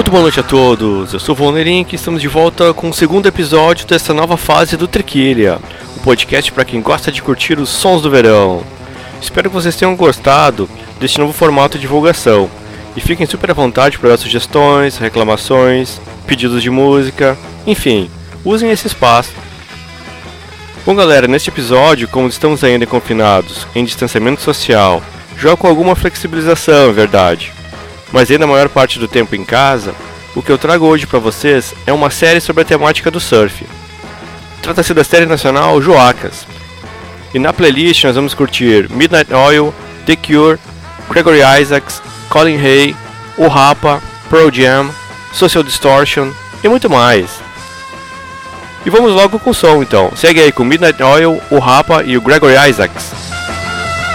Muito boa noite a todos, eu sou o Volnerink e estamos de volta com o segundo episódio dessa nova fase do Trequilha, um podcast para quem gosta de curtir os sons do verão. Espero que vocês tenham gostado deste novo formato de divulgação e fiquem super à vontade para dar sugestões, reclamações, pedidos de música, enfim, usem esse espaço. Bom galera, neste episódio, como estamos ainda confinados, em distanciamento social, já com alguma flexibilização, é verdade mas ainda a maior parte do tempo em casa, o que eu trago hoje para vocês é uma série sobre a temática do surf. Trata-se da série nacional Joacas. E na playlist nós vamos curtir Midnight Oil, The Cure, Gregory Isaacs, Colin Hay, O Rapa, Pearl Jam, Social Distortion e muito mais. E vamos logo com o som então. Segue aí com Midnight Oil, O Rapa e o Gregory Isaacs.